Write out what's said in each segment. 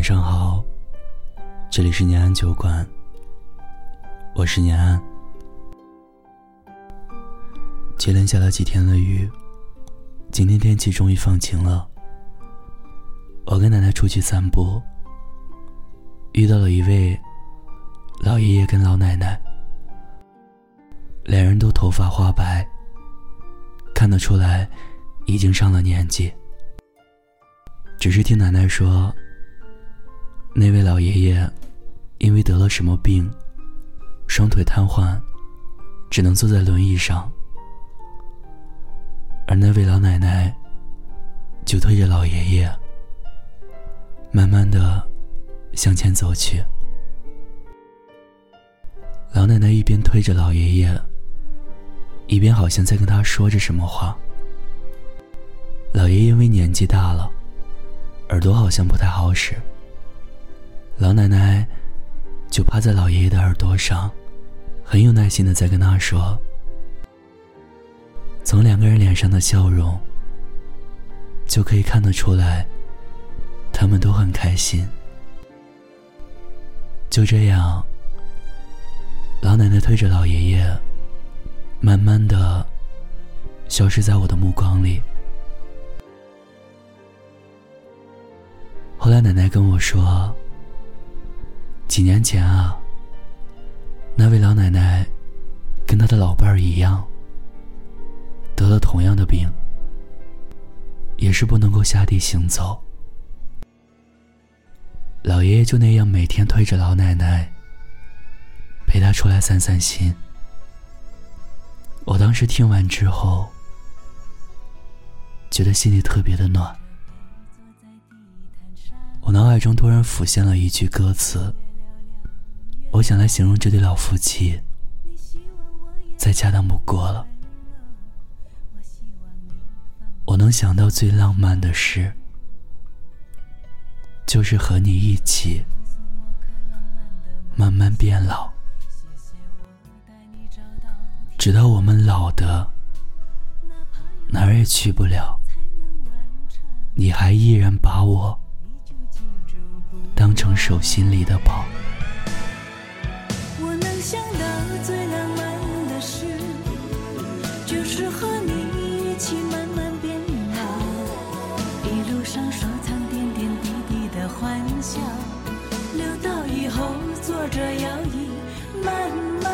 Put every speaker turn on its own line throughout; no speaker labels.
晚上好，这里是念安酒馆，我是念安。接连下了几天的雨，今天天气终于放晴了。我跟奶奶出去散步，遇到了一位老爷爷跟老奶奶，两人都头发花白，看得出来已经上了年纪。只是听奶奶说，那位老爷爷因为得了什么病，双腿瘫痪，只能坐在轮椅上，而那位老奶奶就推着老爷爷，慢慢的向前走去。老奶奶一边推着老爷爷，一边好像在跟他说着什么话。老爷爷因为年纪大了。耳朵好像不太好使，老奶奶就趴在老爷爷的耳朵上，很有耐心的在跟他说。从两个人脸上的笑容，就可以看得出来，他们都很开心。就这样，老奶奶推着老爷爷，慢慢的消失在我的目光里。后来奶奶跟我说，几年前啊，那位老奶奶跟她的老伴儿一样，得了同样的病，也是不能够下地行走。老爷爷就那样每天推着老奶奶，陪她出来散散心。我当时听完之后，觉得心里特别的暖。我脑海中突然浮现了一句歌词，我想来形容这对老夫妻，再恰当不过了。我能想到最浪漫的事，就是和你一起慢慢变老，直到我们老的哪儿也去不了，你还依然把我。当成手心里的宝。坐着摇椅慢慢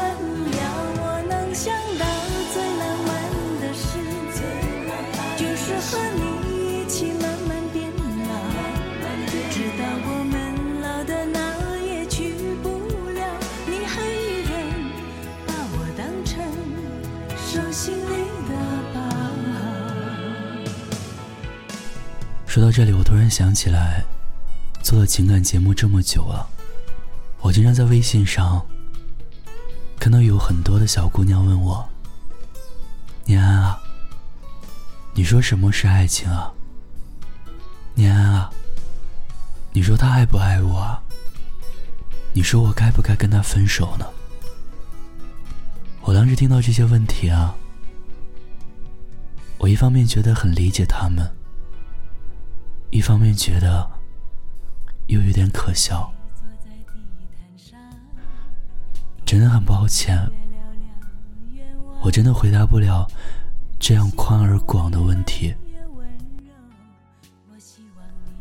聊。
我能想到最浪漫的事，就是和你一起慢慢变老，直到我们老的哪也去不了，你还依然把我当成手心里的宝。
说到这里，我突然想起来，做了情感节目这么久了，我经常在微信上看到有很多的小姑娘问我：“念安啊，你说什么是爱情啊？念安啊，你说他爱不爱我啊？你说我该不该跟他分手呢？”我当时听到这些问题啊，我一方面觉得很理解他们。一方面觉得又有点可笑，真的很抱歉，我真的回答不了这样宽而广的问题。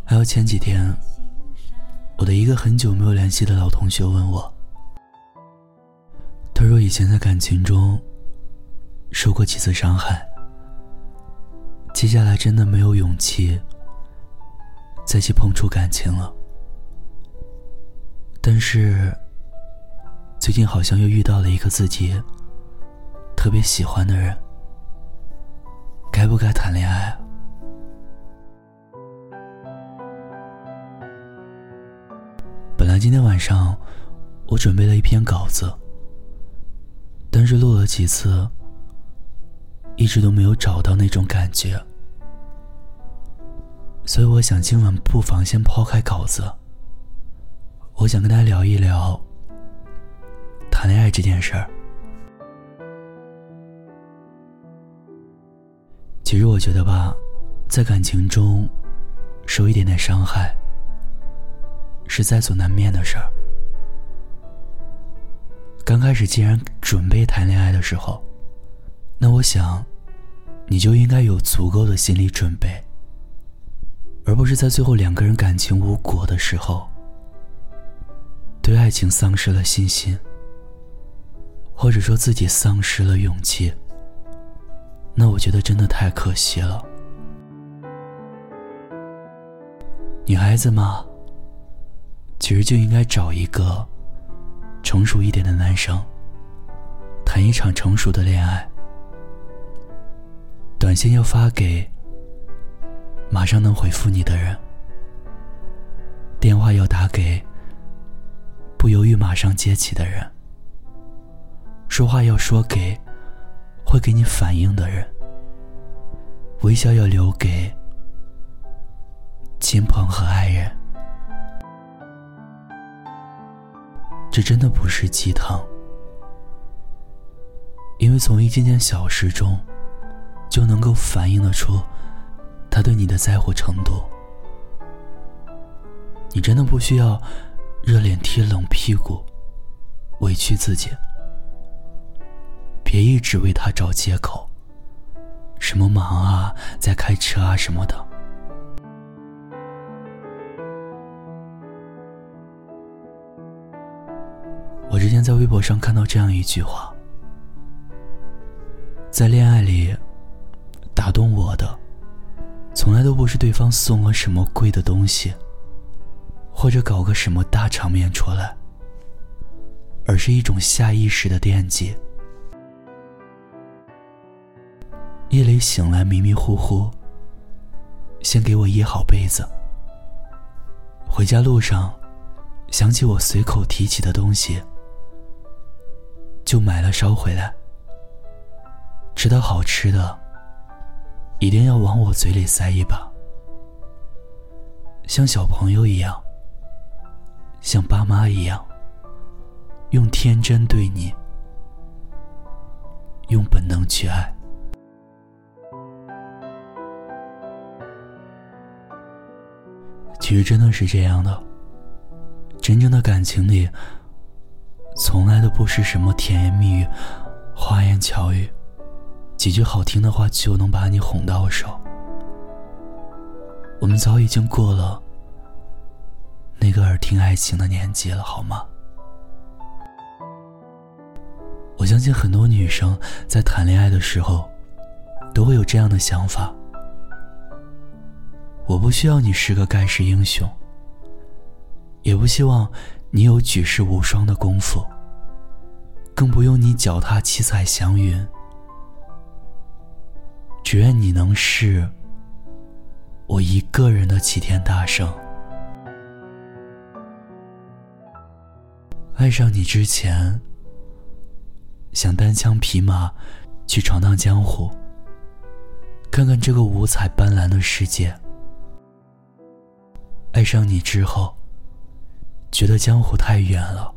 还有前几天，我的一个很久没有联系的老同学问我，他说以前在感情中受过几次伤害，接下来真的没有勇气。再去碰触感情了，但是最近好像又遇到了一个自己特别喜欢的人，该不该谈恋爱？本来今天晚上我准备了一篇稿子，但是录了几次，一直都没有找到那种感觉。所以我想今晚不妨先抛开稿子，我想跟大家聊一聊谈恋爱这件事儿。其实我觉得吧，在感情中受一点点伤害，是在所难免的事儿。刚开始既然准备谈恋爱的时候，那我想，你就应该有足够的心理准备，而不是在最后两个人感情无果的时候，对爱情丧失了信心，或者说自己丧失了勇气。那我觉得真的太可惜了。女孩子嘛，其实就应该找一个。成熟一点的男生，谈一场成熟的恋爱。短信要发给马上能回复你的人，电话要打给不犹豫马上接起的人，说话要说给会给你反应的人，微笑要留给亲朋和爱人。这真的不是鸡汤，因为从一件件小事中，就能够反映得出他对你的在乎程度。你真的不需要热脸贴冷屁股，委屈自己，别一直为他找借口，什么忙啊，在开车啊什么的。我之前在微博上看到这样一句话：在恋爱里，打动我的，从来都不是对方送了什么贵的东西，或者搞个什么大场面出来，而是一种下意识的惦记。夜里醒来迷迷糊糊，先给我掖好被子。回家路上，想起我随口提起的东西。就买了捎回来。吃到好吃的，一定要往我嘴里塞一把，像小朋友一样，像爸妈一样，用天真对你，用本能去爱。其实真的是这样的，真正的感情里。从来都不是什么甜言蜜语、花言巧语，几句好听的话就能把你哄到手。我们早已经过了那个耳听爱情的年纪了，好吗？我相信很多女生在谈恋爱的时候，都会有这样的想法：我不需要你是个盖世英雄，也不希望。你有举世无双的功夫，更不用你脚踏七彩祥云。只愿你能是我一个人的齐天大圣。爱上你之前，想单枪匹马去闯荡江湖，看看这个五彩斑斓的世界。爱上你之后。觉得江湖太远了，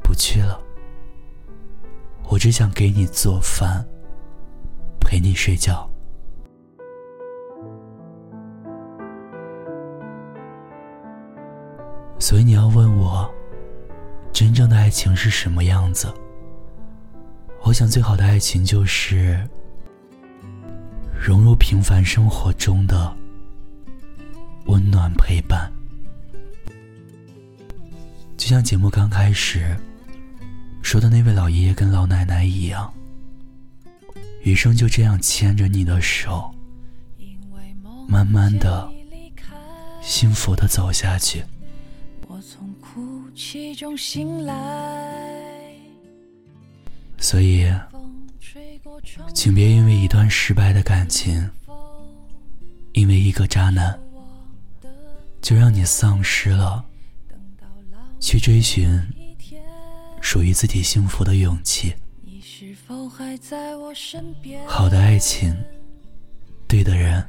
不去了。我只想给你做饭，陪你睡觉。所以你要问我，真正的爱情是什么样子？我想，最好的爱情就是融入平凡生活中的温暖陪伴。就像节目刚开始说的那位老爷爷跟老奶奶一样，余生就这样牵着你的手，慢慢的、幸福的走下去。所以，请别因为一段失败的感情，因为一个渣男，就让你丧失了。去追寻属于自己幸福的勇气。好的爱情，对的人，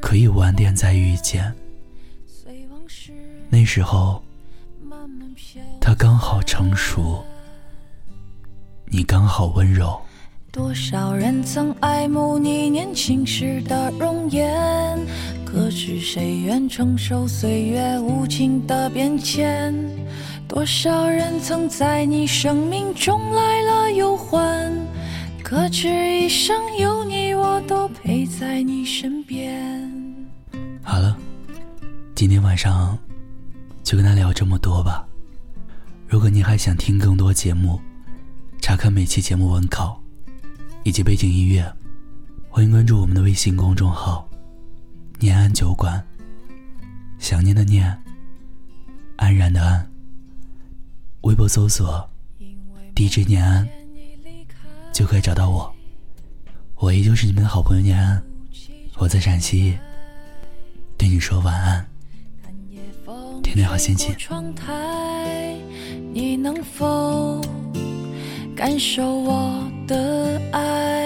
可以晚点再遇见。那时候，他刚好成熟，你刚好温柔。
多少人曾爱慕你年轻时的容颜，可知谁愿承受岁月无情的变迁？多少人曾在你生命中来了又还，可知一生有你，我都陪在你身边。
好了，今天晚上就跟他聊这么多吧。如果你还想听更多节目，查看每期节目文稿。以及背景音乐，欢迎关注我们的微信公众号“念安酒馆”。想念的念，安然的安。微博搜索 “DJ 念安”，就可以找到我。我依旧是你们的好朋友念安，我在陕西，对你说晚安，天天好心情。
你能否感受我？的爱，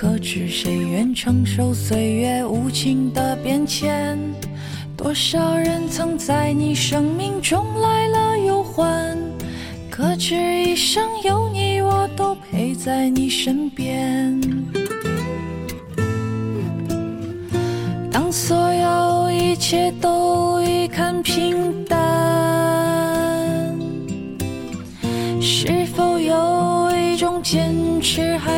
可知谁愿承受岁月无情的变迁？多少人曾在你生命中来了又还？可知一生有你，我都陪在你身边。当所有一切都已看平淡，是否有一种坚持还